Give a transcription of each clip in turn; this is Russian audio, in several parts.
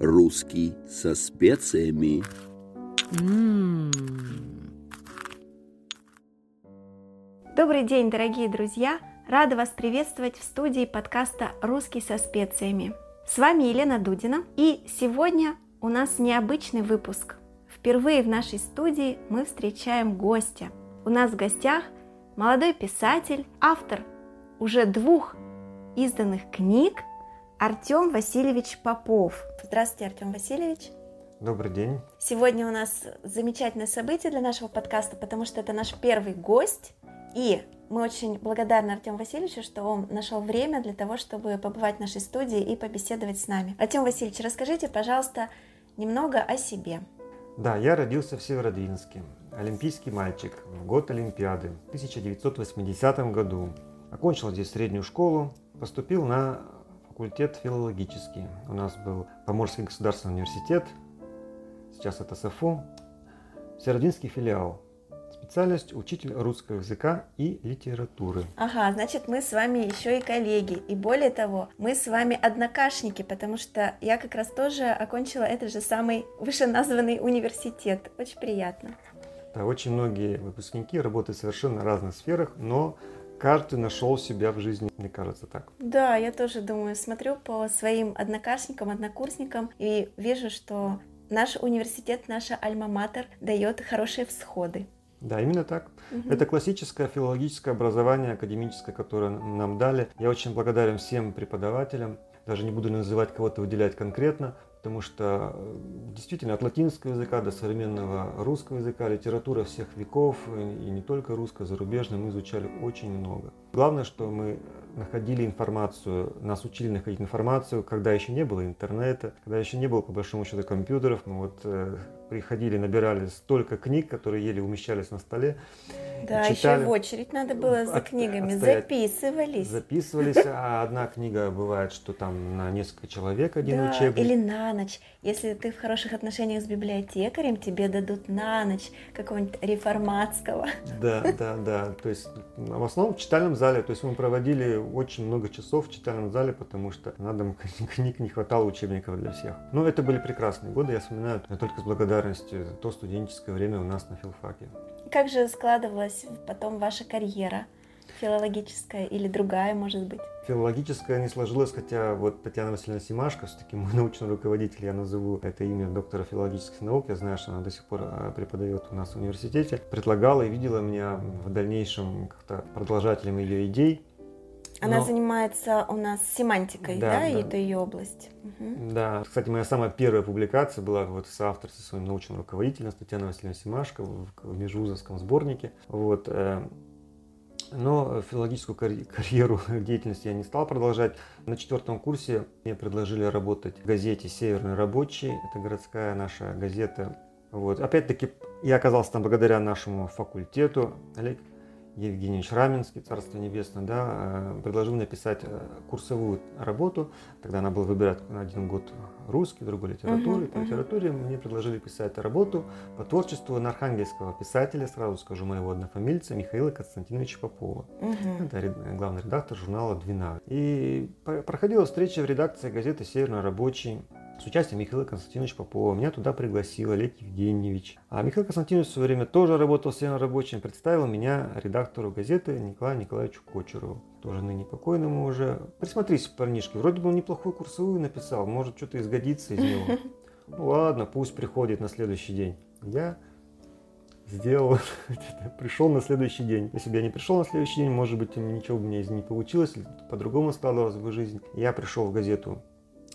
Русский со специями. Добрый день, дорогие друзья! Рада вас приветствовать в студии подкаста «Русский со специями». С вами Елена Дудина, и сегодня у нас необычный выпуск. Впервые в нашей студии мы встречаем гостя. У нас в гостях молодой писатель, автор уже двух изданных книг Артем Васильевич Попов. Здравствуйте, Артем Васильевич. Добрый день. Сегодня у нас замечательное событие для нашего подкаста, потому что это наш первый гость. И мы очень благодарны Артему Васильевичу, что он нашел время для того, чтобы побывать в нашей студии и побеседовать с нами. Артем Васильевич, расскажите, пожалуйста, немного о себе. Да, я родился в Северодвинске. Олимпийский мальчик в год Олимпиады в 1980 году. Окончил здесь среднюю школу, поступил на факультет филологический. У нас был Поморский государственный университет, сейчас это СФУ, Северодвинский филиал. Специальность учитель русского языка и литературы. Ага, значит, мы с вами еще и коллеги. И более того, мы с вами однокашники, потому что я как раз тоже окончила этот же самый вышеназванный университет. Очень приятно. Да, очень многие выпускники работают в совершенно разных сферах, но каждый нашел себя в жизни, мне кажется так. Да, я тоже думаю, смотрю по своим однокашникам, однокурсникам и вижу, что наш университет, наша альма-матер дает хорошие всходы. Да, именно так. Угу. Это классическое филологическое образование академическое, которое нам дали. Я очень благодарен всем преподавателям. Даже не буду называть кого-то выделять конкретно, потому что э, действительно от латинского языка до современного русского языка литература всех веков, и не только русская, зарубежная, мы изучали очень много. Главное, что мы находили информацию, нас учили находить информацию, когда еще не было интернета, когда еще не было, по большому счету, компьютеров. Мы вот э, приходили, набирали столько книг, которые еле умещались на столе. Да, читали. еще в очередь надо было за книгами, отстоять. записывались. Записывались, а одна книга бывает, что там на несколько человек один да, учебник. или на ночь. Если ты в хороших отношениях с библиотекарем, тебе дадут на ночь какого-нибудь реформатского. Да, да, да. То есть в основном в читальном зале. То есть мы проводили очень много часов в читальном зале, потому что на дом книг не хватало учебников для всех. Но это были прекрасные годы, я вспоминаю только с благодарностью за то студенческое время у нас на филфаке. Как же складывалась потом ваша карьера? Филологическая или другая, может быть? Филологическая не сложилась, хотя вот Татьяна Васильевна Симашко, все-таки мой научный руководитель, я назову это имя доктора филологических наук, я знаю, что она до сих пор а, преподает у нас в университете, предлагала и видела меня в дальнейшем как-то продолжателем ее идей. Она Но... занимается у нас семантикой, да, да, да. и это ее область. Угу. Да, кстати, моя самая первая публикация была вот с автором, со своим научным руководителем, с Татьяной Васильевной Симашко в, в межвузовском сборнике. Вот, э, но филологическую карьеру деятельности я не стал продолжать. На четвертом курсе мне предложили работать в газете «Северный рабочий». Это городская наша газета. Вот. Опять-таки, я оказался там благодаря нашему факультету. Олег Евгеньевич Раменский, Царство Небесное, да, э, предложил написать э, курсовую работу. Тогда она была выбирать на один год русский, другой литературы. Uh-huh, По uh-huh. литературе мне предложили писать работу по творчеству на архангельского писателя, сразу скажу моего однофамильца, Михаила Константиновича Попова. Uh-huh. Это главный редактор журнала «Двина». И проходила встреча в редакции газеты «Северный рабочий» с участием Михаила Константиновича Попова. Меня туда пригласил Олег Евгеньевич. А Михаил Константинович в свое время тоже работал с рабочим, представил меня редактору газеты Николаю Николаевичу Кочерову, тоже ныне покойному уже. Присмотрись, парнишки, вроде бы он неплохую курсовую написал, может что-то изгодится из него. Ну ладно, пусть приходит на следующий день. Я сделал, пришел на следующий день. Если бы я не пришел на следующий день, может быть, ничего бы мне из не получилось, по-другому складывалась бы жизнь. Я пришел в газету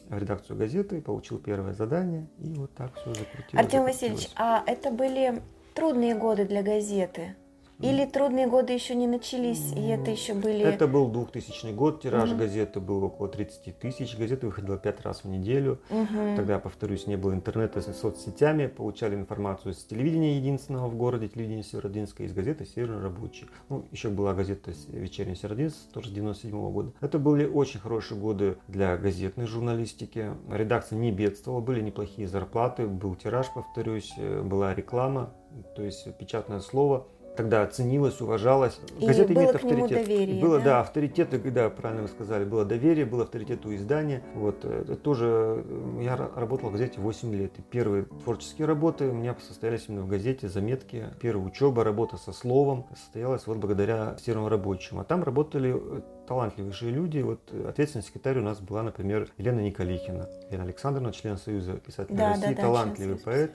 в редакцию газеты, получил первое задание, и вот так все закрутилось. Артем Васильевич, а это были трудные годы для газеты? Или трудные годы еще не начались, и это еще были... Это был 2000 год, тираж угу. газеты был около 30 тысяч, газета выходила 5 раз в неделю. Угу. Тогда, повторюсь, не было интернета с соцсетями, получали информацию с телевидения единственного в городе, телевидение Северодинска, из газеты «Северный рабочий». Ну, еще была газета «Вечерний Северодинск», тоже 97 -го года. Это были очень хорошие годы для газетной журналистики. Редакция не бедствовала, были неплохие зарплаты, был тираж, повторюсь, э, была реклама, то есть печатное слово – тогда ценилось, уважалось. И Газета было имеет к авторитет. Нему доверие, было, да? да, авторитет, да, правильно вы сказали, было доверие, был авторитет у издания. Вот, это тоже, я работал в газете 8 лет. И первые творческие работы у меня состоялись именно в газете, заметки. Первая учеба, работа со словом состоялась вот благодаря серому рабочему. А там работали э, талантливейшие люди. Вот ответственный секретарь у нас была, например, Елена Николихина. Елена Александровна, член Союза писателей да, России, да, да, талантливый поэт.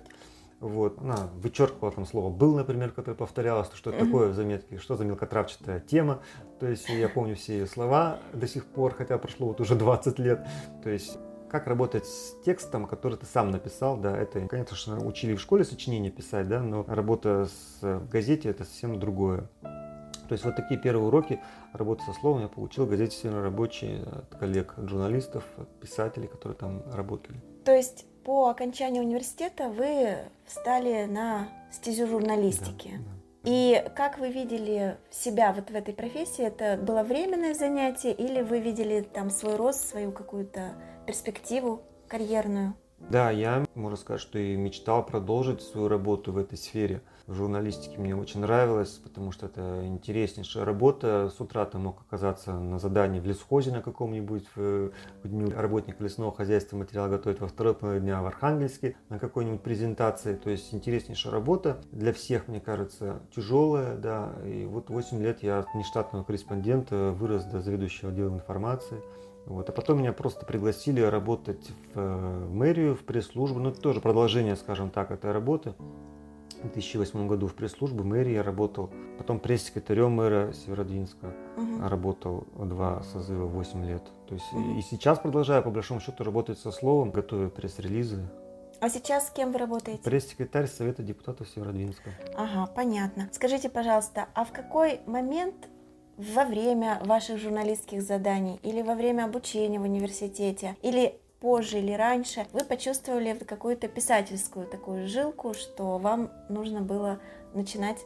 Вот, она вычеркивала там слово «был», например, которое повторялось, что это такое в заметке, что за мелкотравчатая тема. То есть я помню все ее слова до сих пор, хотя прошло вот уже 20 лет. То есть как работать с текстом, который ты сам написал, да, это, конечно, учили в школе сочинение писать, да, но работа с, в газете это совсем другое. То есть вот такие первые уроки работы со словом я получил в газете «Северный рабочий» от коллег, от журналистов, от писателей, которые там работали. То есть по окончании университета вы встали на стезю журналистики. Да, да. И как вы видели себя вот в этой профессии? Это было временное занятие или вы видели там свой рост, свою какую-то перспективу карьерную? Да, я, можно сказать, что и мечтал продолжить свою работу в этой сфере в журналистике мне очень нравилось, потому что это интереснейшая работа. С утра ты мог оказаться на задании в лесхозе на каком-нибудь, в, в дню работника лесного хозяйства материал готовить, во второй половине дня в Архангельске на какой-нибудь презентации. То есть интереснейшая работа. Для всех, мне кажется, тяжелая, да. И вот 8 лет я от нештатного корреспондента вырос до заведующего отделом информации. Вот. А потом меня просто пригласили работать в э, мэрию, в пресс-службу. Ну, это тоже продолжение, скажем так, этой работы. В 2008 году в пресс-службе мэрии я работал, потом пресс-секретарем мэра Северодвинска угу. работал два созыва 8 лет. То есть угу. и сейчас продолжаю по большому счету работать со словом, готовя пресс-релизы. А сейчас с кем вы работаете? Пресс-секретарь Совета депутатов Северодвинска. Ага, понятно. Скажите, пожалуйста, а в какой момент во время ваших журналистских заданий или во время обучения в университете или позже или раньше, вы почувствовали какую-то писательскую такую жилку, что вам нужно было начинать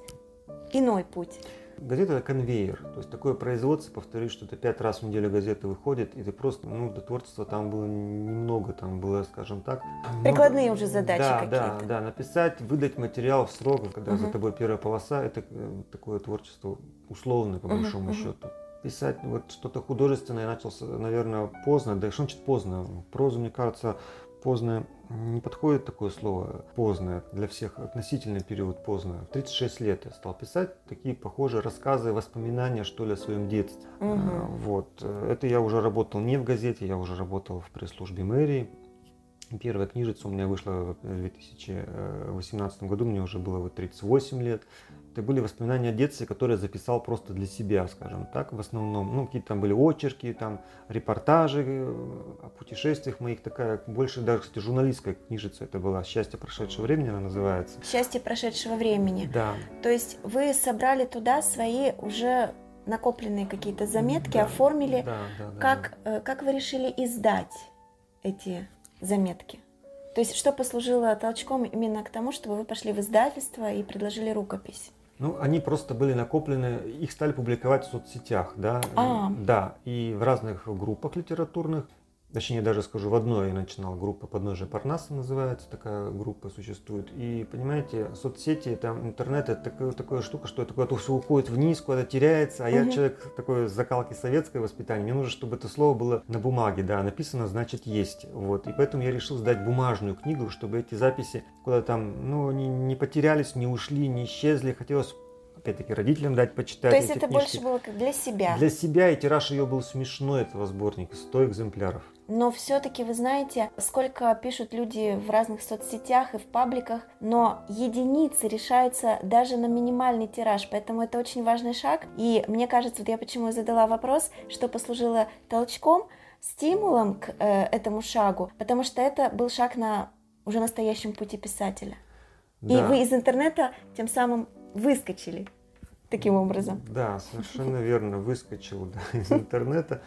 иной путь? Газета это конвейер, то есть такое производство, повторюсь, что это пять раз в неделю газета выходит, и ты просто, ну, до творчества там было немного, там было, скажем так. Прикладные много... уже задачи да, какие-то. Да, да, написать, выдать материал в срок, когда угу. за тобой первая полоса, это э, такое творчество условное, по большому угу, счету. Писать вот что-то художественное я начал, наверное, поздно, да что значит поздно? Прозу, мне кажется, поздно не подходит такое слово поздно для всех относительный период поздно. В 36 лет я стал писать такие похожие рассказы, воспоминания, что ли, о своем детстве. Угу. Вот. Это я уже работал не в газете, я уже работал в пресс-службе мэрии. Первая книжица у меня вышла в 2018 году, мне уже было вот 38 лет. Это были воспоминания о детстве, которые записал просто для себя, скажем так, в основном. Ну, какие-то там были очерки, там репортажи э, о путешествиях моих, такая больше даже, кстати, журналистская книжица это была «Счастье прошедшего времени» она называется. «Счастье прошедшего времени». Да. То есть вы собрали туда свои уже накопленные какие-то заметки, да, оформили. Да, да, да, как, да. Э, как вы решили издать эти заметки? То есть что послужило толчком именно к тому, чтобы вы пошли в издательство и предложили рукопись? Ну, они просто были накоплены, их стали публиковать в соцсетях, да, а. да, и в разных группах литературных. Точнее, даже скажу, в одной я начинал, группа «Подножие Парнаса» называется, такая группа существует. И, понимаете, соцсети, там, интернет, это такая, такая штука, что это куда-то все уходит вниз, куда-то теряется, а угу. я человек такой закалки советское воспитание, мне нужно, чтобы это слово было на бумаге, да, написано, значит, есть, вот. И поэтому я решил сдать бумажную книгу, чтобы эти записи куда-то там, ну, не, не потерялись, не ушли, не исчезли, хотелось опять-таки родителям дать почитать. То есть это книжки. больше было как для себя? Для себя, и тираж ее был смешной, этого сборника, 100 экземпляров. Но все-таки вы знаете, сколько пишут люди в разных соцсетях и в пабликах, но единицы решаются даже на минимальный тираж, поэтому это очень важный шаг. И мне кажется, вот я почему и задала вопрос, что послужило толчком, стимулом к э, этому шагу, потому что это был шаг на уже настоящем пути писателя. Да. И вы из интернета тем самым выскочили таким образом. Да, совершенно верно, выскочил да, из интернета.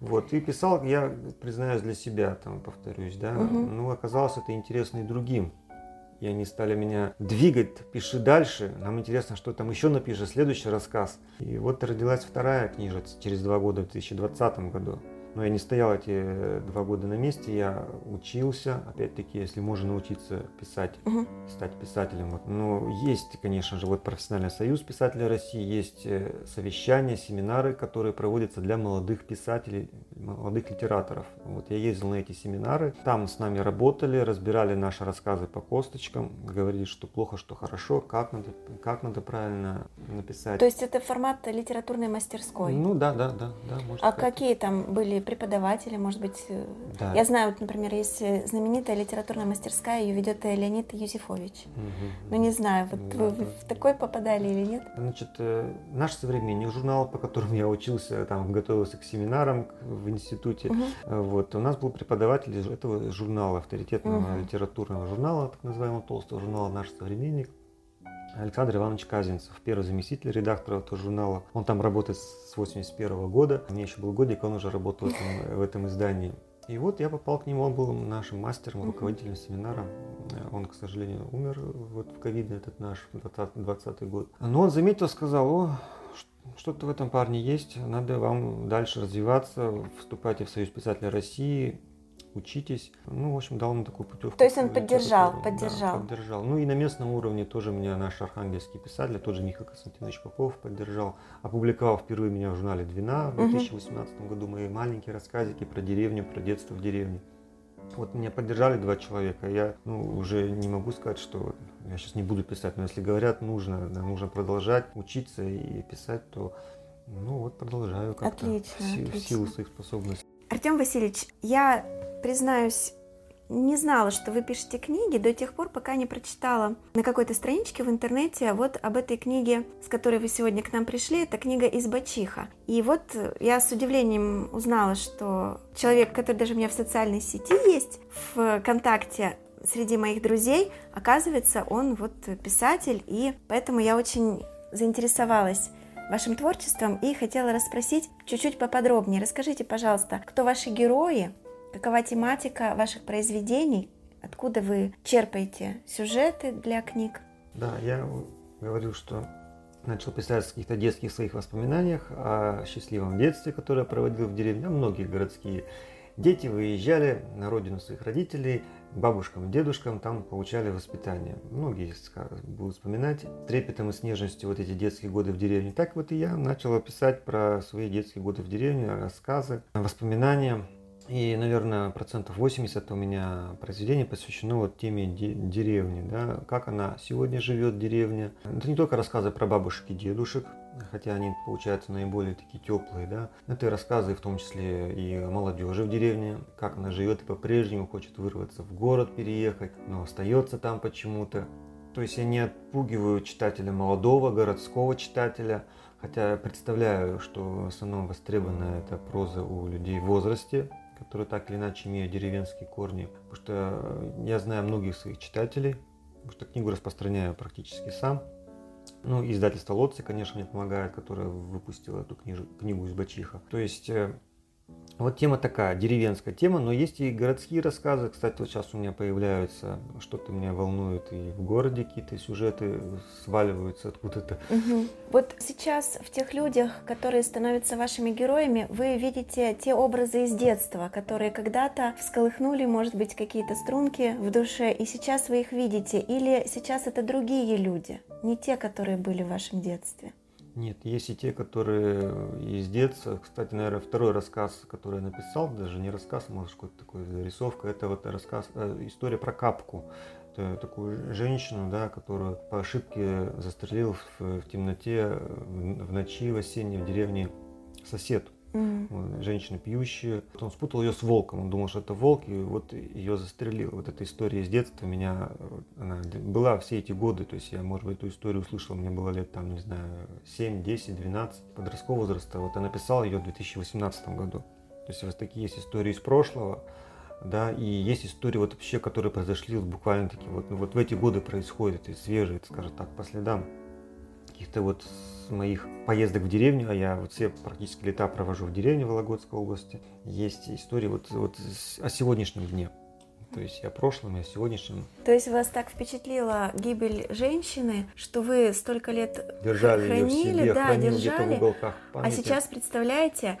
Вот, и писал, я признаюсь, для себя, там, повторюсь, да, угу. ну, оказалось это интересно и другим. И они стали меня двигать, пиши дальше, нам интересно, что там еще напишешь, следующий рассказ. И вот родилась вторая книжица через два года, в 2020 году. Но я не стоял эти два года на месте, я учился, опять-таки, если можно научиться писать, Мгм. стать писателем. Вот. Но есть, конечно же, вот профессиональный союз писателей России, есть э, совещания, семинары, которые проводятся для молодых писателей, молодых литераторов. Вот я ездил на эти семинары, там с нами работали, разбирали наши рассказы по косточкам, говорили, что плохо, что хорошо, как надо, как надо правильно написать. То есть это формат литературной мастерской. Ну да, да, да, да, а сказать. какие там были преподаватели, может быть? э, Да. Я знаю, вот, например, есть э, знаменитая литературная мастерская, ее ведет э, Леонид Юзефович. Мгм. Ну не знаю, вот Да, вы да. в такой попадали или нет? Значит, наш современник, журнал, по которому я учился, там готовился к семинарам в институте, э, вот, у нас был преподаватель этого журнала, авторитетного Мгм. литературного журнала, так называемого толстого журнала «Наш современник», Александр Иванович Казинцев, первый заместитель редактора этого журнала. Он там работает с 81 года. Мне еще был годик, он уже работал в этом, в этом издании. И вот я попал к нему, он был нашим мастером, руководителем семинара. Он, к сожалению, умер вот в ковидный этот наш 20, 20 год. Но он заметил, сказал, о, что-то в этом парне есть, надо вам дальше развиваться, вступайте в Союз писателей России, учитесь. Ну, в общем, дал мне такую путевку. То есть он поддержал. Да, поддержал. поддержал. Ну и на местном уровне тоже меня наш архангельский писатель, тот же Михаил Константинович Попов поддержал. Опубликовал впервые меня в журнале «Двина» в Мгм. 2018 году мои маленькие рассказики про деревню, про детство в деревне. Вот меня поддержали два человека. Я ну, уже не могу сказать, что я сейчас не буду писать, но если говорят, нужно, да, нужно продолжать учиться и писать, то ну вот продолжаю как-то Отлично, в, си- в отлично. силу своих способностей. Артем Васильевич, я признаюсь, не знала, что вы пишете книги до тех пор, пока не прочитала на какой-то страничке в интернете вот об этой книге, с которой вы сегодня к нам пришли. Это книга «Избачиха». И вот я с удивлением узнала, что человек, который даже у меня в социальной сети есть, в ВКонтакте среди моих друзей, оказывается, он вот писатель, и поэтому я очень заинтересовалась вашим творчеством и хотела расспросить чуть-чуть поподробнее. Расскажите, пожалуйста, кто ваши герои, какова тематика ваших произведений, откуда вы черпаете сюжеты для книг? Да, я говорил, что начал писать в каких-то детских своих воспоминаниях о счастливом детстве, которое проводил в деревне. Многие городские дети выезжали на родину своих родителей, бабушкам, дедушкам, там получали воспитание. Многие будут вспоминать трепетом и с нежностью вот эти детские годы в деревне. Так вот и я начал писать про свои детские годы в деревне, рассказы, воспоминания. И, наверное, процентов 80 у меня произведений посвящено вот теме де- деревни, да, как она сегодня живет, деревня. Это не только рассказы про бабушек и дедушек, хотя они, получаются, наиболее такие теплые, да. Это и рассказы, в том числе и молодежи в деревне, как она живет и по-прежнему хочет вырваться в город, переехать, но остается там почему-то. То есть я не отпугиваю читателя молодого, городского читателя, хотя я представляю, что в основном востребована эта проза у людей в возрасте, которые так или иначе имеют деревенские корни. Потому что я знаю многих своих читателей, потому что книгу распространяю практически сам. Ну, издательство Лотцы, конечно, мне помогает, которое выпустило эту книжу, книгу из Бачиха. То есть, э, вот тема такая, деревенская тема, но есть и городские рассказы. Кстати, вот сейчас у меня появляются, что-то меня волнует, и в городе какие-то сюжеты сваливаются откуда-то. Мгм. Вот сейчас в тех людях, которые становятся вашими героями, вы видите те образы из детства, которые когда-то всколыхнули, может быть, какие-то струнки в душе, и сейчас вы их видите, или сейчас это другие люди, не те, которые были в вашем детстве? Нет, есть и те, которые из детства. Кстати, наверное, второй рассказ, который я написал, даже не рассказ, может какой-то такой зарисовка, это вот рассказ, э, история про капку. Это такую женщину, да, которую по ошибке застрелил в, в темноте э, в ночи в осенней в деревне сосед. Вот, Женщина пьющая. Он спутал ее с волком. Он думал, что это волк, и вот ее застрелил. Вот эта история из детства меня, она была все эти годы. То есть я, может быть, эту историю услышал, мне было лет, там, не знаю, 7, 10, 12, подросткового возраста. Вот я написал ее в 2018 году. То есть вот такие есть истории из прошлого, да, и есть истории вот вообще, которые произошли вот буквально таки вот, ну, вот в эти годы происходят, и свежие, скажем так, по следам каких-то вот с моих поездок в деревню, а я вот все практически лета провожу в деревне Вологодской области, есть истории вот, вот о сегодняшнем дне. То есть о прошлом и о сегодняшнем. То есть вас так впечатлила гибель женщины, что вы столько лет Держали ее в хранили, себе, да, хранил где-то держали. в уголках А памяти. сейчас, представляете,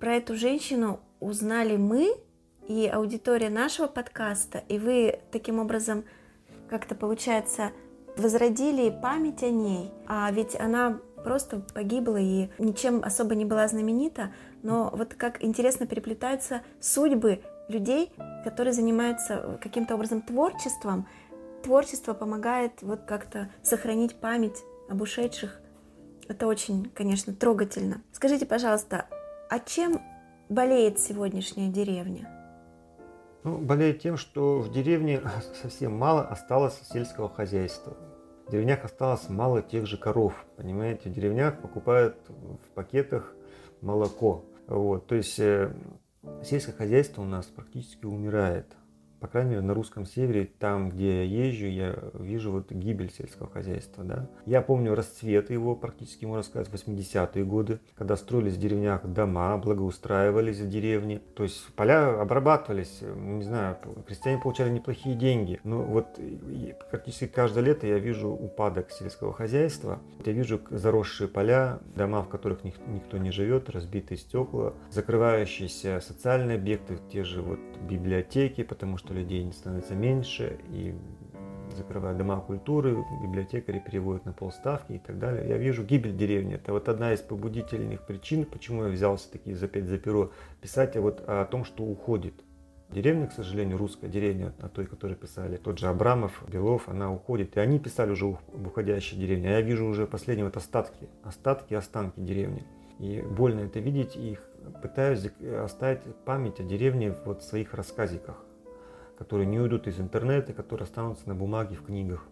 про эту женщину узнали мы и аудитория нашего подкаста, и вы таким образом как-то, получается, возродили память о ней. А ведь она просто погибла и ничем особо не была знаменита, но вот как интересно переплетаются судьбы людей, которые занимаются каким-то образом творчеством. Творчество помогает вот как-то сохранить память об ушедших. Это очень, конечно, трогательно. Скажите, пожалуйста, а чем болеет сегодняшняя деревня? Ну, болеет тем, что в деревне совсем мало осталось сельского хозяйства. В деревнях осталось мало тех же коров. Понимаете, в деревнях покупают в пакетах молоко. Вот, то есть э, сельское хозяйство у нас практически умирает по крайней мере, на русском севере, там, где я езжу, я вижу вот гибель сельского хозяйства. Да? Я помню расцвет его, практически, можно сказать, 80-е годы, когда строились в деревнях дома, благоустраивались в деревне. То есть поля обрабатывались, не знаю, крестьяне получали неплохие деньги. Но вот практически каждое лето я вижу упадок сельского хозяйства. Я вижу заросшие поля, дома, в которых никто не живет, разбитые стекла, закрывающиеся социальные объекты, те же вот библиотеки, потому что людей становится меньше, и закрывают дома культуры, библиотекари переводят на полставки и так далее. Я вижу гибель деревни. Это вот одна из побудительных причин, почему я взялся таки за опять за перо писать а вот о том, что уходит. Деревня, к сожалению, русская деревня, о той, которую писали тот же Абрамов, Белов, она уходит. И они писали уже об уходящей деревне. А я вижу уже последние вот остатки, остатки, останки деревни. И больно это видеть, и пытаюсь оставить память о деревне вот в своих рассказиках которые не уйдут из интернета, которые останутся на бумаге в книгах.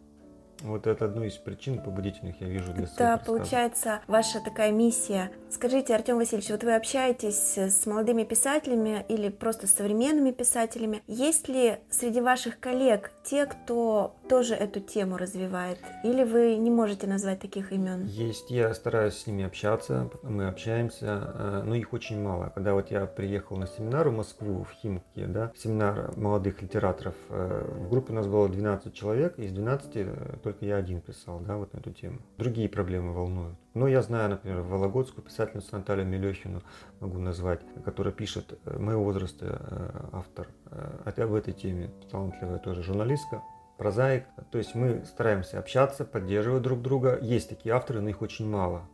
Вот это одну из причин побудительных я вижу для Это получается ваша такая миссия. Скажите, Артем Васильевич, вот вы общаетесь с молодыми писателями или просто с современными писателями. Есть ли среди ваших коллег те, кто тоже эту тему развивает? Или вы не можете назвать таких имен? Есть, я стараюсь с ними общаться, мы общаемся, э, но их очень мало. Когда вот я приехал на семинар в Москву, в Химке, да, семинар молодых литераторов, э, в группе у нас было 12 человек, из 12 только я один писал, да, вот на эту тему. Другие проблемы волнуют. Но я знаю, например, Вологодскую писательницу Наталью Мелехину могу назвать, которая пишет э, моего возраста э, автор, хотя э, в этой теме талантливая тоже журналистка, прозаик. То есть мы стараемся общаться, поддерживать друг друга. Есть такие авторы, но их очень мало.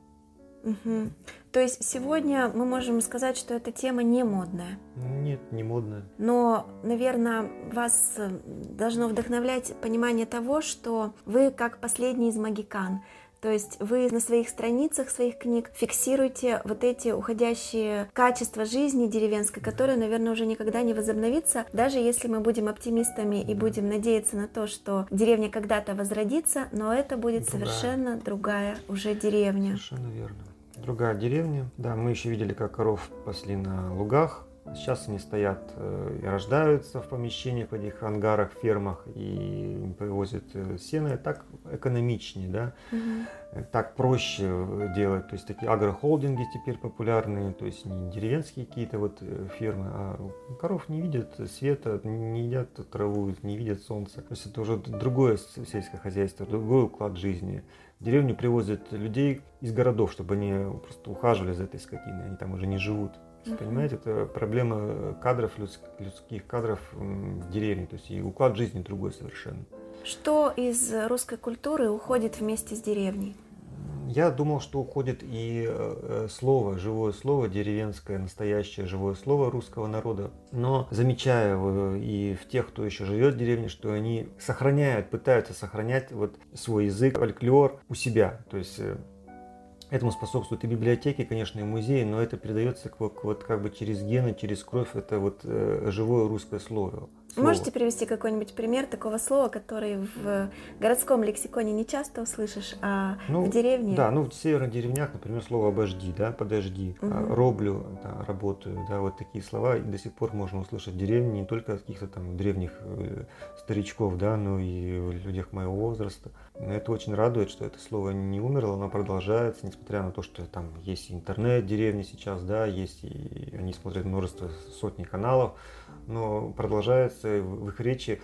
Угу. То есть сегодня мы можем сказать, что эта тема не модная. Нет, не модная. Но, наверное, вас должно вдохновлять понимание того, что вы как последний из магикан. То есть вы на своих страницах своих книг фиксируете вот эти уходящие качества жизни деревенской, которые, наверное, уже никогда не возобновится, даже если мы будем оптимистами и будем надеяться на то, что деревня когда-то возродится, но это будет другая. совершенно другая уже деревня. Совершенно верно другая деревня. Да, мы еще видели, как коров пасли на лугах. Сейчас они стоят э, и рождаются в помещениях, в этих ангарах, фермах и привозят э, сено. Так экономичнее, да, угу. так проще делать. То есть такие агрохолдинги теперь популярные, то есть не деревенские какие-то вот фермы, а коров не видят света, не едят траву, не видят солнца. То есть это уже другое сельское хозяйство, другой уклад жизни. В деревню привозят людей из городов, чтобы они просто ухаживали за этой скотиной, они там уже не живут. Понимаете, это проблема кадров, людских кадров в деревне, то есть и уклад жизни другой совершенно. Что из русской культуры уходит вместе с деревней? Я думал, что уходит и э, слово, живое слово, деревенское, настоящее живое слово русского народа. Но замечая и в тех, кто еще живет в деревне, что они сохраняют, пытаются сохранять вот свой язык, фольклор у себя. То есть э, Этому способствуют и библиотеки, конечно, и музеи, но это передается вот как бы через гены, через кровь. Это вот э, живое русское слово слово. Можете привести какой-нибудь пример такого слова, который в городском лексиконе не часто услышишь, а ну, в деревне? Да, ну в северных деревнях, например, слово обожди, да, подожди, угу. роблю, да, работаю, да, вот такие слова до сих пор можно услышать в деревне не только от каких-то там древних э, старичков, да, но и людях моего возраста. Это очень радует, что это слово не умерло, оно продолжается, несмотря на то, что там есть интернет в деревне сейчас, да, есть и они смотрят множество сотни каналов, но продолжается в их речи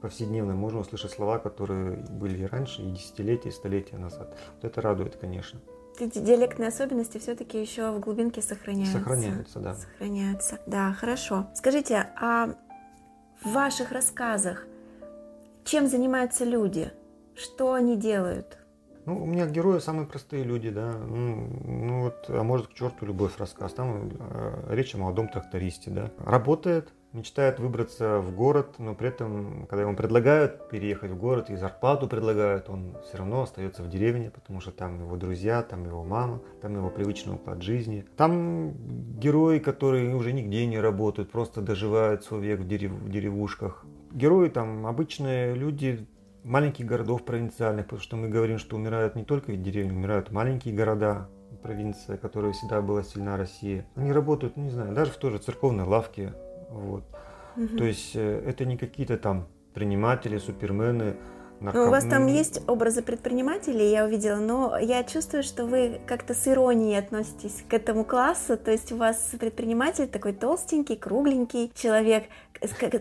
повседневно можно услышать слова, которые были и раньше, и десятилетия, и столетия назад. Вот это радует, конечно. эти диалектные особенности все-таки еще в глубинке сохраняются. Сохраняются, да. Сохраняются. Да, хорошо. Скажите, а в ваших рассказах чем занимаются люди? Что они делают? Ну, у меня герои самые простые люди, да. Ну, ну вот, а может к черту любовь рассказ. Там э, речь о молодом трактористе, да. Работает, мечтает выбраться в город, но при этом, когда ему предлагают переехать в город и зарплату предлагают, он все равно остается в деревне, потому что там его друзья, там его мама, там его привычный уклад жизни. Там герои, которые уже нигде не работают, просто доживают свой век в, дерев в деревушках. Герои там обычные люди маленьких городов провинциальных, потому что мы говорим, что умирают не только в деревни, умирают маленькие города, провинция, которая всегда была сильна Россия. Они работают, ну, не знаю, даже в той же церковной лавке, вот. Угу. То есть э, это не какие-то там предприниматели, супермены. Нарком... Ну, у вас там есть образы предпринимателей, я увидела, но я чувствую, что вы как-то с иронией относитесь к этому классу, то есть у вас предприниматель такой толстенький, кругленький человек,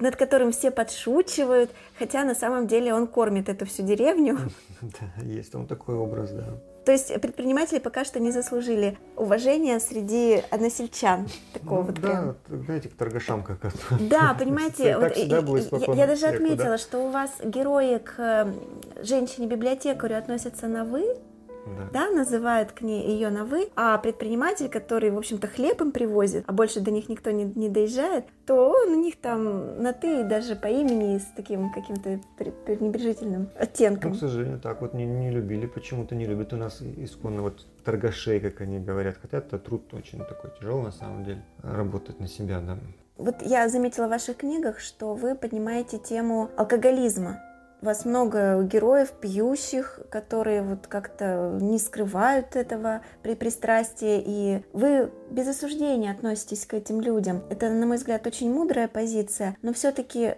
над которым все подшучивают, хотя на самом деле он кормит эту всю деревню. Да, есть он такой образ, да. То есть предприниматели пока что не заслужили уважения среди односельчан. Такого ну, вот да, прям. знаете, к торгашам как то Да, понимаете, вот, я, я даже отметила, да? что у вас герои к женщине-библиотекарю относятся на «вы», да. да, называют к ней ее на вы, а предприниматель, который, в общем-то, хлеб им привозит, а больше до них никто не, не доезжает, то он у них там на ты даже по имени с таким каким-то пренебрежительным оттенком. Ну, к сожалению, так вот не, не любили, почему-то не любят у нас исконно вот торгашей, как они говорят, хотя это труд очень такой тяжелый на самом деле, работать на себя, да. Вот я заметила в ваших книгах, что вы поднимаете тему алкоголизма. Вас много героев пьющих, которые вот как-то не скрывают этого при пристрастии, и вы без осуждения относитесь к этим людям. Это, на мой взгляд, очень мудрая позиция, но все-таки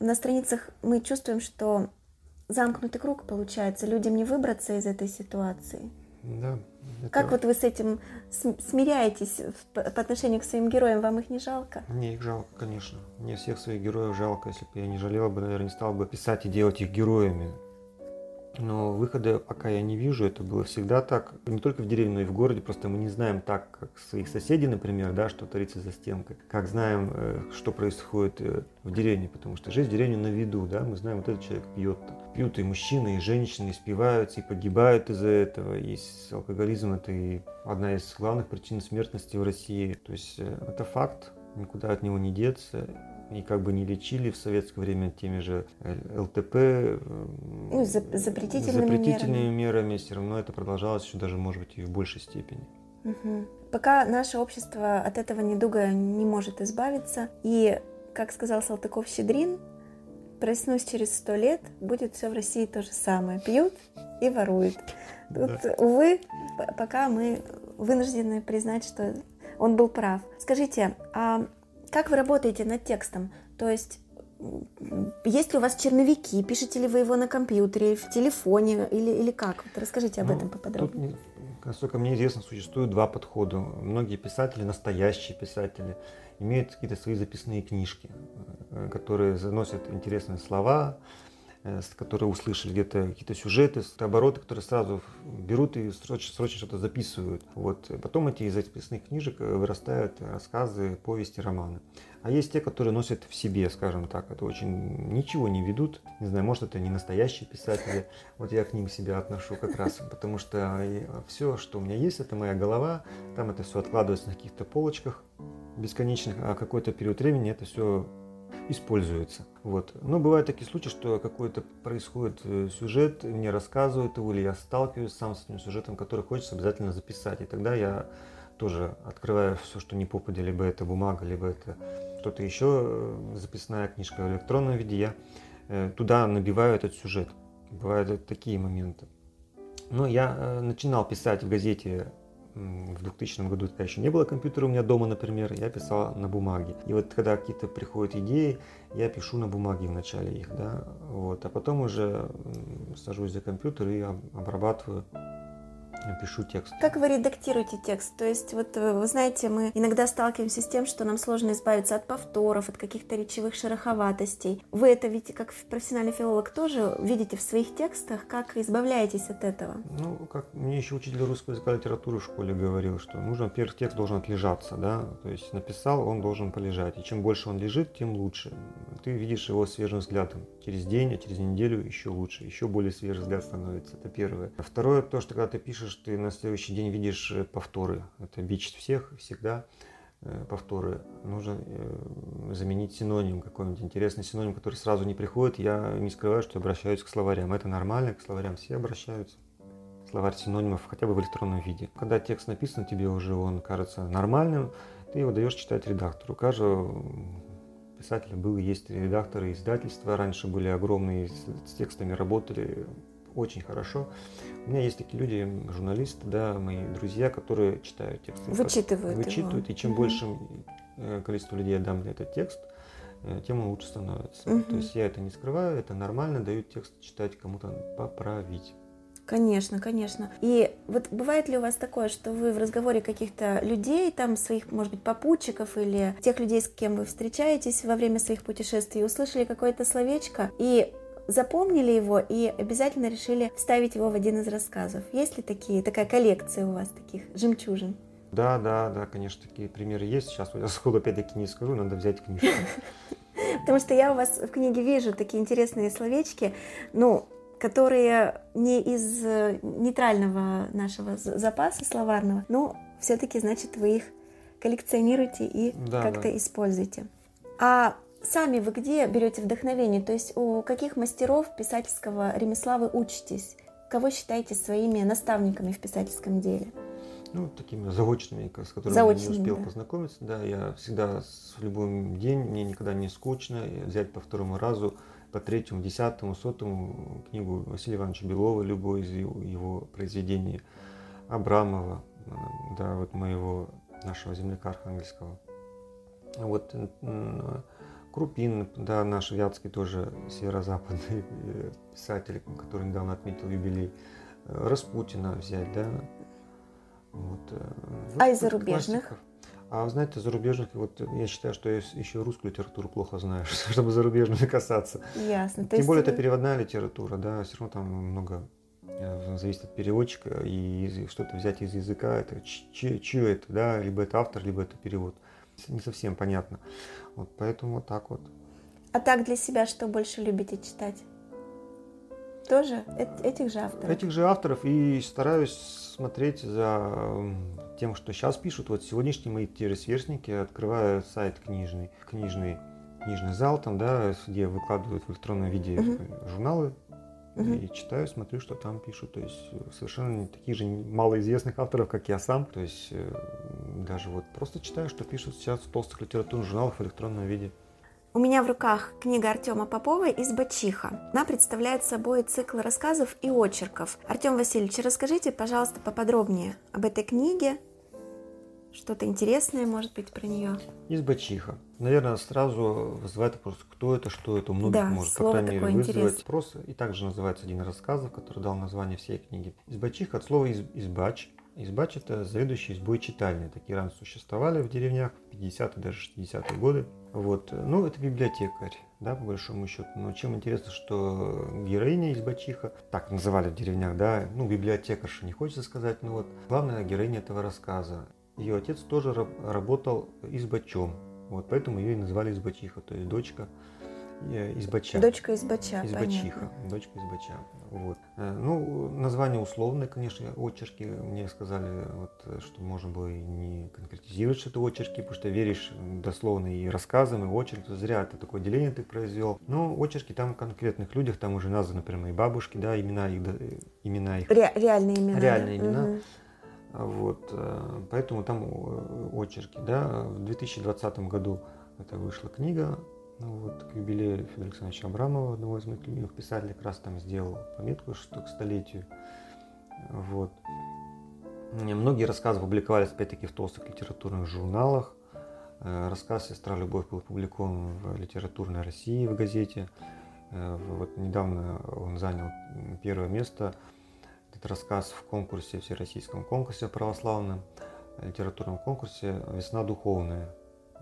на страницах мы чувствуем, что замкнутый круг получается, людям не выбраться из этой ситуации. Да. Это... Как вот вы с этим смиряетесь по отношению к своим героям? Вам их не жалко? Мне их жалко, конечно. Мне всех своих героев жалко. Если бы я не жалел бы, наверное, не стал бы писать и делать их героями. Но выхода пока я не вижу, это было всегда так, не только в деревне, но и в городе, просто мы не знаем так, как своих соседей, например, да, что творится за стенкой, как знаем, э, что происходит э, в деревне, потому что жизнь в деревне на виду, да, мы знаем, вот этот человек пьет, пьют и мужчины, и женщины, и спиваются, и погибают из-за этого, и алкоголизм это и одна из главных причин смертности в России, то есть э, это факт, никуда от него не деться, и как бы не лечили в советское время теми же э, ЛТП, э, ну, запретительными, запретительными мерами. мерами, все равно это продолжалось еще даже, может быть, и в большей степени. Угу. Пока наше общество от этого недуга не может избавиться, и, как сказал Салтыков-Щедрин, проснусь через сто лет, будет все в России то же самое. Пьют и воруют. Тут, да. увы, пока мы вынуждены признать, что он был прав. Скажите, а как вы работаете над текстом? То есть есть ли у вас черновики? Пишете ли вы его на компьютере, в телефоне или, или как? Вот расскажите об ну, этом поподробнее. Тут, насколько мне известно, существует два подхода. Многие писатели, настоящие писатели, имеют какие-то свои записные книжки, э, которые заносят интересные слова, которые услышали где-то какие-то сюжеты, обороты, которые сразу берут и срочно, срочно что-то записывают. Вот. Потом эти из записных книжек э, вырастают рассказы, повести, романы. А есть те, которые носят в себе, скажем так, это очень ничего не ведут. Не знаю, может это не настоящие писатели. Вот я к ним себя отношу как раз, потому что все, что у меня есть, это моя голова. Там это все откладывается на каких-то полочках бесконечных, а какой-то период времени это все используется. Вот. Но бывают такие случаи, что какой-то происходит э, сюжет, мне рассказывают его, или я сталкиваюсь сам с этим сюжетом, который хочется обязательно записать. И тогда я тоже открываю все, что не попадя, либо это бумага, либо это что-то еще, э, записная книжка в электронном виде, я э, туда набиваю этот сюжет. Бывают такие моменты. Но я начинал писать в газете в 2000 году, когда еще не было компьютера у меня дома, например, я писал на бумаге. И вот когда какие-то приходят идеи, я пишу на бумаге вначале их, да, вот, а потом уже сажусь за компьютер и обрабатываю пишу текст. Как вы редактируете текст? То есть, вот э, вы знаете, мы иногда сталкиваемся с тем, что нам сложно избавиться от повторов, от каких-то речевых шероховатостей. Вы это ведь как профессиональный филолог тоже видите в своих текстах, как избавляетесь от этого? Ну, как мне еще учитель русского языка и литературы в школе говорил, что нужно, первый текст должен отлежаться, да, то есть написал, он должен полежать, и чем больше он лежит, тем лучше. Ты видишь его свежим взглядом. Через день, а через неделю еще лучше, еще более свежий взгляд становится. Это первое. Второе, то, что когда ты пишешь, ты на следующий день видишь э, повторы. Это бич всех всегда э, повторы. Нужно э, заменить синоним какой-нибудь интересный синоним, который сразу не приходит. Я не скрываю, что обращаюсь к словарям. Это нормально, к словарям все обращаются. Словарь синонимов хотя бы в электронном виде. Когда текст написан, тебе уже он кажется нормальным, ты его даешь читать редактору. У каждого писателя был есть редакторы издательства. Раньше были огромные, с текстами работали очень хорошо. У меня есть такие люди, журналисты, да, мои друзья, которые читают тексты. Вычитывают Вычитывают, его. и чем Угу. большим э, количеству людей я дам этот текст, э, тем он лучше становится. Мгм. То есть я это не скрываю, это нормально, даю текст читать кому-то поправить. Конечно, конечно. И вот бывает ли у вас такое, что вы в разговоре каких-то людей, там своих, может быть, попутчиков или тех людей, с кем вы встречаетесь во время своих путешествий, услышали какое-то словечко и запомнили его и обязательно решили вставить его в один из рассказов? Есть ли такие, такая коллекция у вас таких жемчужин? Да, да, да, конечно, такие примеры есть. Сейчас я сходу опять-таки не скажу, надо взять книжку. Потому что я у вас в книге вижу такие интересные словечки, ну, которые не из э, нейтрального нашего запаса словарного, но все-таки, значит, вы их коллекционируете и Да, как-то да. используете. А сами вы где берете вдохновение? То есть у каких мастеров писательского ремесла вы учитесь? Кого считаете своими наставниками в писательском деле? Ну, такими заочными, с которыми Заочными, не успел да. познакомиться. Да, я всегда в любой день, мне никогда не скучно взять по второму разу, по третьему, десятому, сотому книгу Василия Ивановича Белова, любое из его, его произведений, Абрамова, э, да, вот моего, нашего земляка архангельского. Вот Крупин, да, наш Вятский тоже северо-западный э, писатель, который недавно отметил юбилей. Э, Распутина взять, да. Вот, э, А из зарубежных? классиков. А вы знаете, зарубежных, вот я считаю, что я еще русскую литературу плохо знаю, чтобы зарубежными касаться. Ясно. То Тем есть более это переводная литература, да, все равно там много э, зависит от переводчика, и что-то взять из языка, это чье это, да, либо это автор, либо это перевод. Не совсем понятно. Вот поэтому вот так вот. А так для себя что больше любите читать? Тоже эт- этих же авторов? Этих же авторов и стараюсь смотреть за тем, что сейчас пишут. Вот сегодняшние мои те же сверстники, открываю сайт книжный, книжный, книжный зал, там, да, где выкладывают в электронном виде Мгм. журналы, Мгм. и читаю, смотрю, что там пишут. То есть э, совершенно не таких же малоизвестных авторов, как я сам. То есть э, даже вот просто читаю, что пишут сейчас в толстых литературных журналах в электронном виде. У меня в руках книга Артема Попова «Избачиха». Она представляет собой цикл рассказов и очерков. Артем Васильевич, расскажите, пожалуйста, поподробнее об этой книге. Что-то интересное, может быть, про нее. Избачиха. Наверное, сразу вызывает вопрос, кто это, что это. У многих Да, может, по крайней мере, вызвать вопрос. И также называется один из рассказов, который дал название всей книги. Избачиха от слова из, избач. Это заведующий избой читальни. Такие раньше существовали в деревнях в 50-е, даже 60-е годы. Вот. Ну, это библиотекарь, да, по большому счету. Но чем интересно, что героиня избачиха, так называли в деревнях, да, ну, библиотекарша, не хочется сказать, но вот главная героиня этого рассказа. Ее отец тоже раб- работал избачом, вот поэтому ее и назвали избачиха, то есть дочка избача. Дочка Избача, Избачиха, понятно. дочка избача. Вот. Э, Ну, название условное, конечно, очерки. Мне сказали, вот, э, что можно было и не конкретизировать, что это очерки, потому что веришь дословно и рассказам, и очерки. Зря это такое деление ты произвел. Но очерки там конкретных людях, там уже названы, например, мои бабушки, да, имена их, да, э, имена их. Ре- реальные имена. Реальные да? имена. А Вот, э, поэтому там э, очерки, да. В 2020 году это вышла книга, ну вот, к юбилею Федора Александровича Абрамова, одного из моих любимых писателей, как раз там сделал пометку, что к столетию. Вот. Многие рассказы публиковались, опять-таки, в толстых литературных журналах. Э, Рассказ «Сестра Любовь» был опубликован в «Литературной России» в газете. Э, Вот недавно он занял первое место этот рассказ в конкурсе, всероссийском конкурсе православном, литературном конкурсе «Весна духовная»,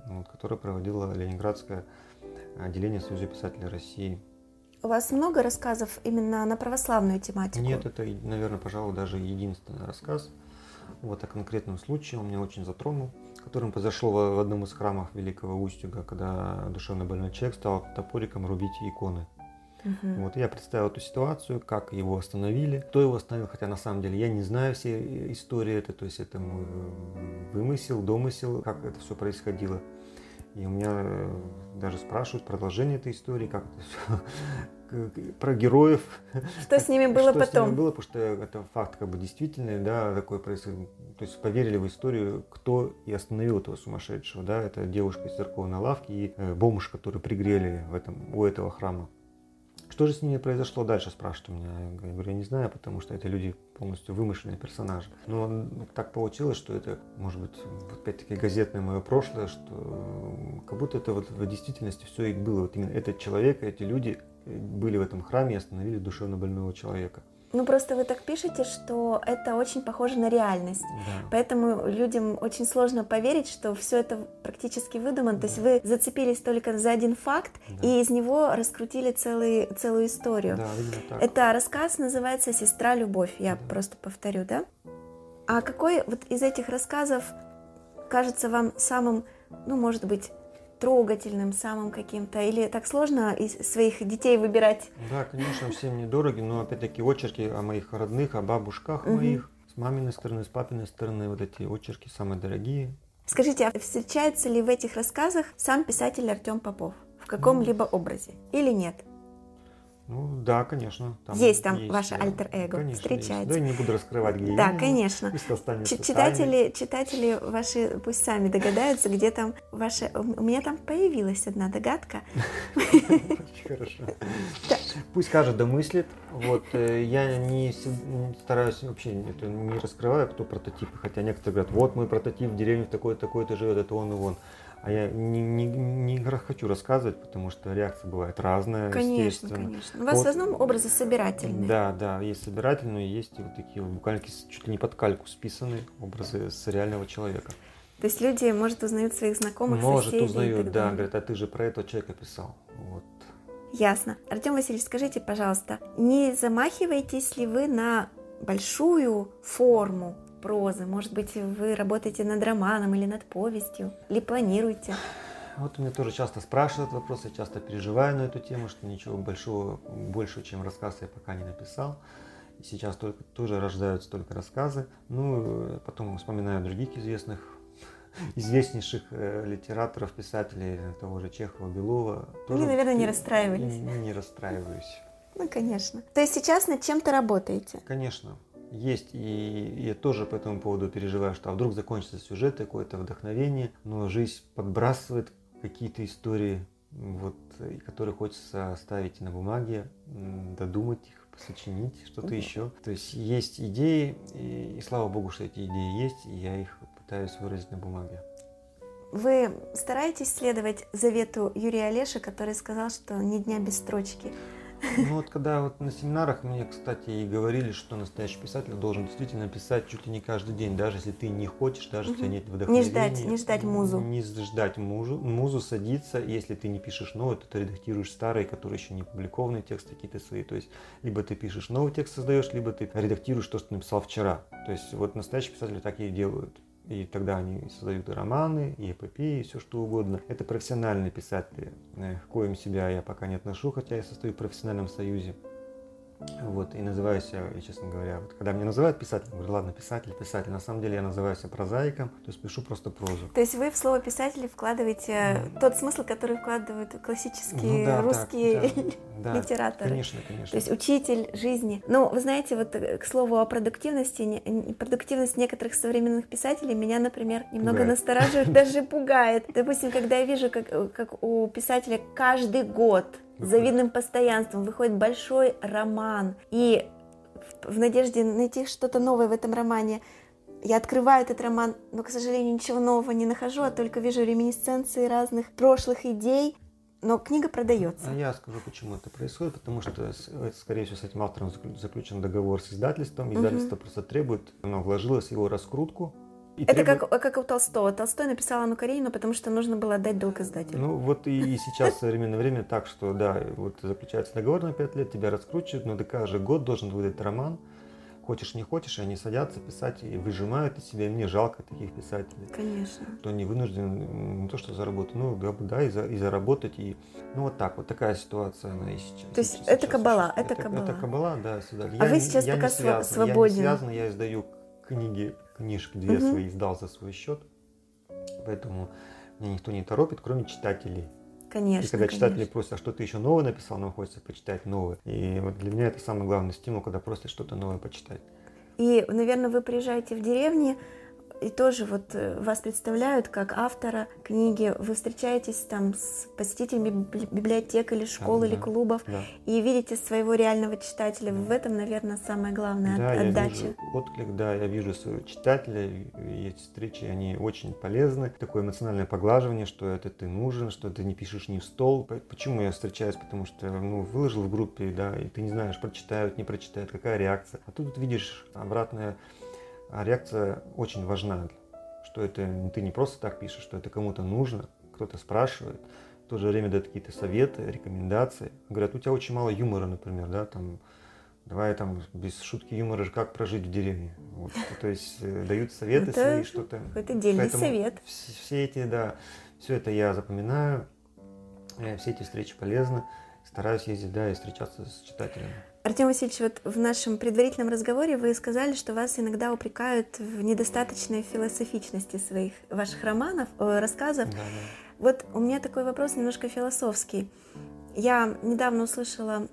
вот, который проводило Ленинградское отделение Союза писателей России. У вас много рассказов именно на православную тематику? Нет, это, наверное, пожалуй, даже единственный рассказ. Вот о конкретном случае он меня очень затронул, которым произошло в одном из храмов Великого Устюга, когда душевно больной человек стал топориком рубить иконы. Угу. Вот я представил эту ситуацию, как его остановили, кто его остановил, хотя на самом деле я не знаю все истории это, то есть это вымысел, домысел, как это все происходило. И у меня э, даже спрашивают продолжение этой истории, как это все, про героев. Что с ними было что потом? Что с ними было, потому что это факт как бы действительный, да, такой происходит. То есть поверили в историю, кто и остановил этого сумасшедшего, да, это девушка из церковной лавки и э, бомж, который пригрели в этом, у этого храма. Что же с ними произошло дальше, спрашивают у меня. Я говорю, я не знаю, потому что это люди полностью вымышленные персонажи. Но так получилось, что это, может быть, опять-таки газетное мое прошлое, что как будто это вот в действительности все и было. Вот именно этот человек, эти люди были в этом храме и остановили душевно больного человека. Ну, просто вы так пишете, что это очень похоже на реальность. Да. Поэтому людям очень сложно поверить, что все это практически выдумано. Да. То есть вы зацепились только за один факт да. и из него раскрутили целый, целую историю. Да, так. Это рассказ называется «Сестра Любовь». Я да. просто повторю, да? А какой вот из этих рассказов кажется вам самым, ну, может быть, трогательным, самым каким-то? Или так сложно из своих детей выбирать? Да, конечно, всем недороги, но опять-таки очерки о моих родных, о бабушках угу. моих, с маминой стороны, с папиной стороны, вот эти очерки самые дорогие. Скажите, а встречается ли в этих рассказах сам писатель Артем Попов в каком-либо образе или нет? Ну да, конечно. Там есть там есть, ваше да. альтер-эго, конечно, встречается. Есть. Да, я не буду раскрывать, где Да, конечно. читатели, читатели ваши пусть сами догадаются, где там ваше... У меня там появилась одна догадка. Очень хорошо. Пусть каждый домыслит. Вот, э, я не стараюсь вообще это не раскрываю, кто прототипы, хотя некоторые говорят, вот мой прототип в деревне такой-то живет, это он и он. А я не, не, не хочу рассказывать, потому что реакция бывает разная. Конечно, конечно. У вас вот, в основном образы собирательные. Да, да, есть собирательные, есть вот такие вот буквально чуть ли не под кальку списанные образы с реального человека. То есть люди, может, узнают своих знакомых, может, соседей узнают, да, говорят, а ты же про этого человека писал. Вот. Ясно. Артем Васильевич, скажите, пожалуйста, не замахиваетесь ли вы на большую форму прозы? Может быть, вы работаете над романом или над повестью? Или планируете? Вот меня тоже часто спрашивают вопросы, я часто переживаю на эту тему, что ничего большого, больше, чем рассказ я пока не написал. И сейчас только тоже рождаются только рассказы. Ну, потом вспоминаю других известных, известнейших э, литераторов, писателей, того же Чехова, Белова. Тоже, Вы, наверное, не расстраивались. Не, не расстраиваюсь. Ну, конечно. То есть сейчас над чем-то работаете? Конечно есть, и я тоже по этому поводу переживаю, что а вдруг закончится сюжет, какое-то вдохновение, но жизнь подбрасывает какие-то истории, вот, которые хочется оставить на бумаге, додумать их, сочинить что-то еще. То есть есть идеи, и, и слава богу, что эти идеи есть, и я их пытаюсь выразить на бумаге. Вы стараетесь следовать завету Юрия Олеша, который сказал, что ни дня без строчки. Ну вот когда вот на семинарах мне, кстати, и говорили, что настоящий писатель должен действительно писать чуть ли не каждый день, даже если ты не хочешь, даже если у тебя нет вдохновения. Не ждать, не ждать музу. Не ждать музу, музу садиться, если ты не пишешь новый, то ты редактируешь старые, которые еще не опубликованные тексты какие-то свои. То есть либо ты пишешь новый текст создаешь, либо ты редактируешь то, что ты написал вчера. То есть вот настоящие писатели так и делают. И тогда они создают и романы, и эпопеи, и все что угодно. Это профессиональные писатели, э, к коим себя я пока не отношу, хотя я состою в профессиональном союзе. Вот, и называю себя, я, честно говоря, вот, когда меня называют писателем, говорю, ладно, писатель, писатель. На самом деле я называю себя прозаиком, то есть пишу просто прозу. То есть вы в слово писатель вкладываете mm. тот смысл, который вкладывают классические ну, да, русские да, да, литераторы. Конечно, конечно. То есть учитель жизни. Но вы знаете, вот э, к слову о продуктивности, продуктивность некоторых современных писателей меня, например, немного пугает. настораживает, даже пугает. Допустим, когда я вижу, как, э, как у писателя каждый год с завидным постоянством выходит большой роман, и в надежде найти что-то новое в этом романе я открываю этот роман, но, к сожалению, ничего нового не нахожу, а только вижу реминисценции разных прошлых идей. но книга продается. А я скажу, почему это происходит, потому что, скорее всего, с этим автором заклю- заключен договор с издательством, издательство просто требует, оно вложилось в его раскрутку. И Это требует- как, как у Толстого. Толстой написал Анну Каренину, потому что нужно было отдать долг издателю. Ну вот и сейчас в современное время так, что да, вот заключается договор на 5 лет, тебя раскручивают, но ты каждый год должен выдать роман, хочешь не хочешь, и они садятся писать и выжимают из себя, и мне жалко таких писателей. Конечно. кто не вынужден не то что заработать, ну да, да, и, за- и заработать, и ну вот так, вот такая ситуация она и сейчас. То есть сейчас это кабала, существует. это кабала. Это кабала, да, сюда. А вы сейчас я пока связан, свободен. Я не связан, я издаю книги, книжки две Мгм. свои издал за свой счет, поэтому меня никто не торопит, кроме читателей. Конечно. и когда читатели конечно. просят, а что ты еще новое написал, нам хочется почитать новое. И вот для меня это самый главный стимул, когда просят что-то новое почитать. И, наверное, вы приезжаете в деревни, и тоже вот э, вас представляют как автора книги. Вы встречаетесь там с посетителями библи- библиотек или школ, Да, или да. клубов, Да. и видите своего реального читателя. В этом, наверное, самая главная Да, от- я отдача. вижу отклик, да, я вижу своего читателя, эти встречи, они очень полезны. Такое эмоциональное поглаживание, что это ты нужен, что ты не пишешь не в стол. Почему я встречаюсь? Потому что, ну, выложил в группе, да, и ты не знаешь, прочитают, не прочитают, какая реакция. А тут видишь обратная а реакция очень важна, что это ты не просто так пишешь, что это кому-то нужно, кто-то спрашивает, в то же время дают какие-то советы, рекомендации. Говорят, у тебя очень мало юмора, например, да, там, давай там без шутки юмора, как прожить в деревне. Вот, то есть э, дают советы Это свои, что-то. Это дельный Поэтому совет. вс- Все эти, да, все это я запоминаю, э, все эти встречи полезны. Стараюсь ездить, да, и встречаться с читателями. Артем Васильевич, вот в нашем предварительном разговоре вы сказали, что вас иногда упрекают в недостаточной философичности своих ваших романов, э, рассказов. Да, да. Вот у меня такой вопрос немножко философский. Я недавно услышала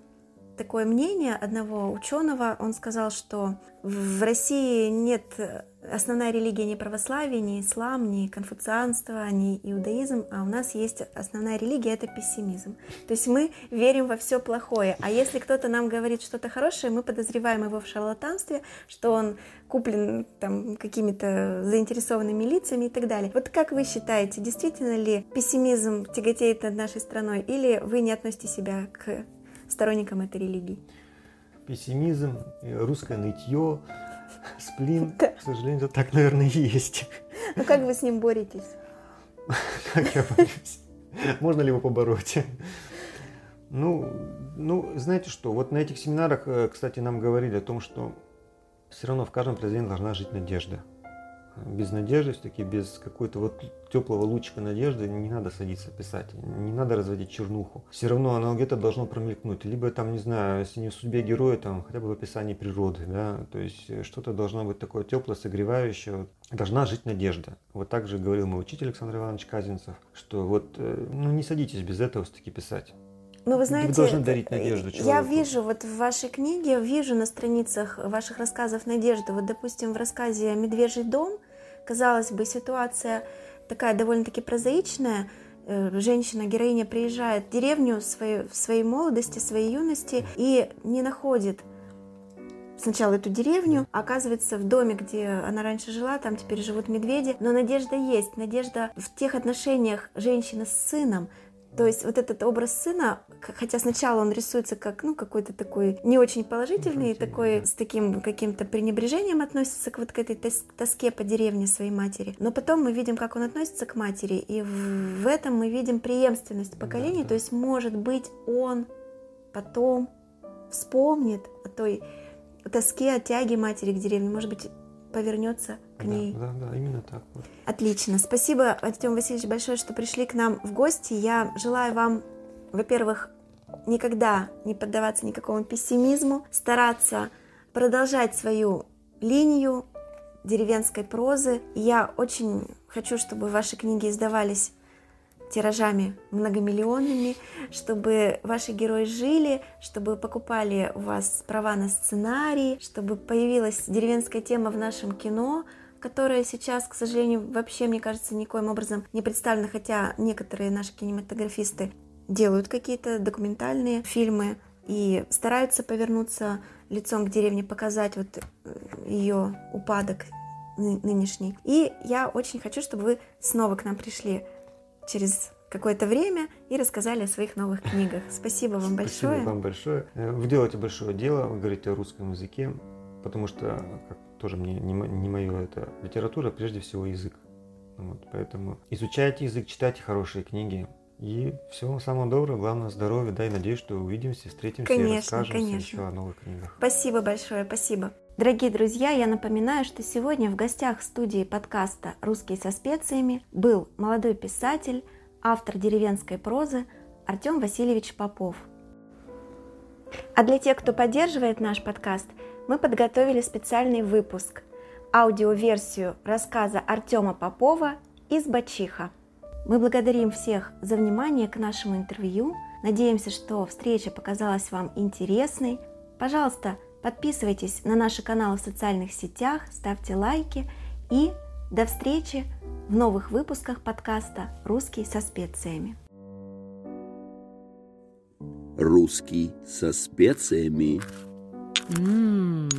такое мнение одного ученого. Он сказал, что в России нет основная религия не православие, не ислам, не конфуцианство, не иудаизм, а у нас есть основная религия это пессимизм. То есть мы верим во все плохое. А если кто-то нам говорит что-то хорошее, мы подозреваем его в шарлатанстве, что он куплен там какими-то заинтересованными лицами и так далее. Вот как вы считаете, действительно ли пессимизм тяготеет над нашей страной, или вы не относите себя к сторонникам этой религии? Пессимизм, э, русское нытье, сплин, к сожалению, так, наверное, и есть. Ну как вы с ним боретесь? Как я борюсь? Можно ли его побороть? Ну, ну, знаете что, вот на этих семинарах, э, кстати, нам говорили о том, что все равно в каждом произведении должна жить надежда. Без надежды, все-таки без какой-то вот теплого лучика надежды не надо садиться писать, не надо разводить чернуху. Все равно оно где-то должно промелькнуть. Либо там, не знаю, если не в судьбе героя, там хотя бы в описании природы, да, то есть э, что-то должно быть такое теплое, согревающее. Должна жить надежда. Вот так же говорил мой учитель Александр Иванович Казинцев, что вот, э, ну не садитесь без этого все-таки писать. Ну, вы знаете, должны дарить надежду я человеку. вижу вот в вашей книге, вижу на страницах ваших рассказов надежду. Вот, допустим, в рассказе «Медвежий дом», казалось бы, ситуация такая довольно-таки прозаичная. Э, Женщина, героиня приезжает в деревню своей, в своей молодости, своей юности и не находит сначала эту деревню, а оказывается в доме, где она раньше жила, там теперь живут медведи, но надежда есть, надежда в тех отношениях женщины с сыном, то есть вот этот образ сына, хотя сначала он рисуется как ну какой-то такой не очень положительный, Положительный, такой да. с таким каким-то пренебрежением относится к вот к этой тос- тоске по деревне своей матери. Но потом мы видим, как он относится к матери, и в, этом мы видим преемственность поколений. да. То есть, может быть, он потом вспомнит о той тоске, о тяге матери к деревне, может быть, повернется к Да, ней. да, да, именно так. Отлично. Спасибо, Артем Васильевич, большое, что пришли к нам в гости. Я желаю вам, во-первых, никогда не поддаваться никакому пессимизму, стараться продолжать свою линию деревенской прозы. Я очень хочу, чтобы ваши книги издавались тиражами многомиллионными, чтобы ваши герои жили, чтобы покупали у вас права на сценарий, чтобы появилась деревенская тема в нашем кино, которая сейчас, к сожалению, вообще, мне кажется, никоим образом не представлена, хотя некоторые наши кинематографисты делают какие-то документальные фильмы и стараются повернуться лицом к деревне, показать вот ее упадок ны- нынешний. И я очень хочу, чтобы вы снова к нам пришли через какое-то время и рассказали о своих новых книгах. Спасибо вам большое. Спасибо вам большое. Э, вы делаете большое дело, вы говорите о русском языке, потому что, как тоже мне не, не мое это литература, прежде всего язык. Вот, поэтому изучайте язык, читайте хорошие книги. И всего самого доброго, главное здоровья, да, и надеюсь, что увидимся, встретимся конечно, и расскажем конечно. еще о новых книгах. Спасибо большое, спасибо. Дорогие друзья, я напоминаю, что сегодня в гостях студии подкаста «Русский со специями» был молодой писатель, автор деревенской прозы Артем Васильевич Попов. А для тех, кто поддерживает наш подкаст, мы подготовили специальный выпуск – аудиоверсию рассказа Артема Попова «Из Бачиха». Мы благодарим всех за внимание к нашему интервью. Надеемся, что встреча показалась вам интересной. Пожалуйста, Подписывайтесь на наши каналы в социальных сетях, ставьте лайки и до встречи в новых выпусках подкаста «Русский со специями». Русский со специями. 嗯。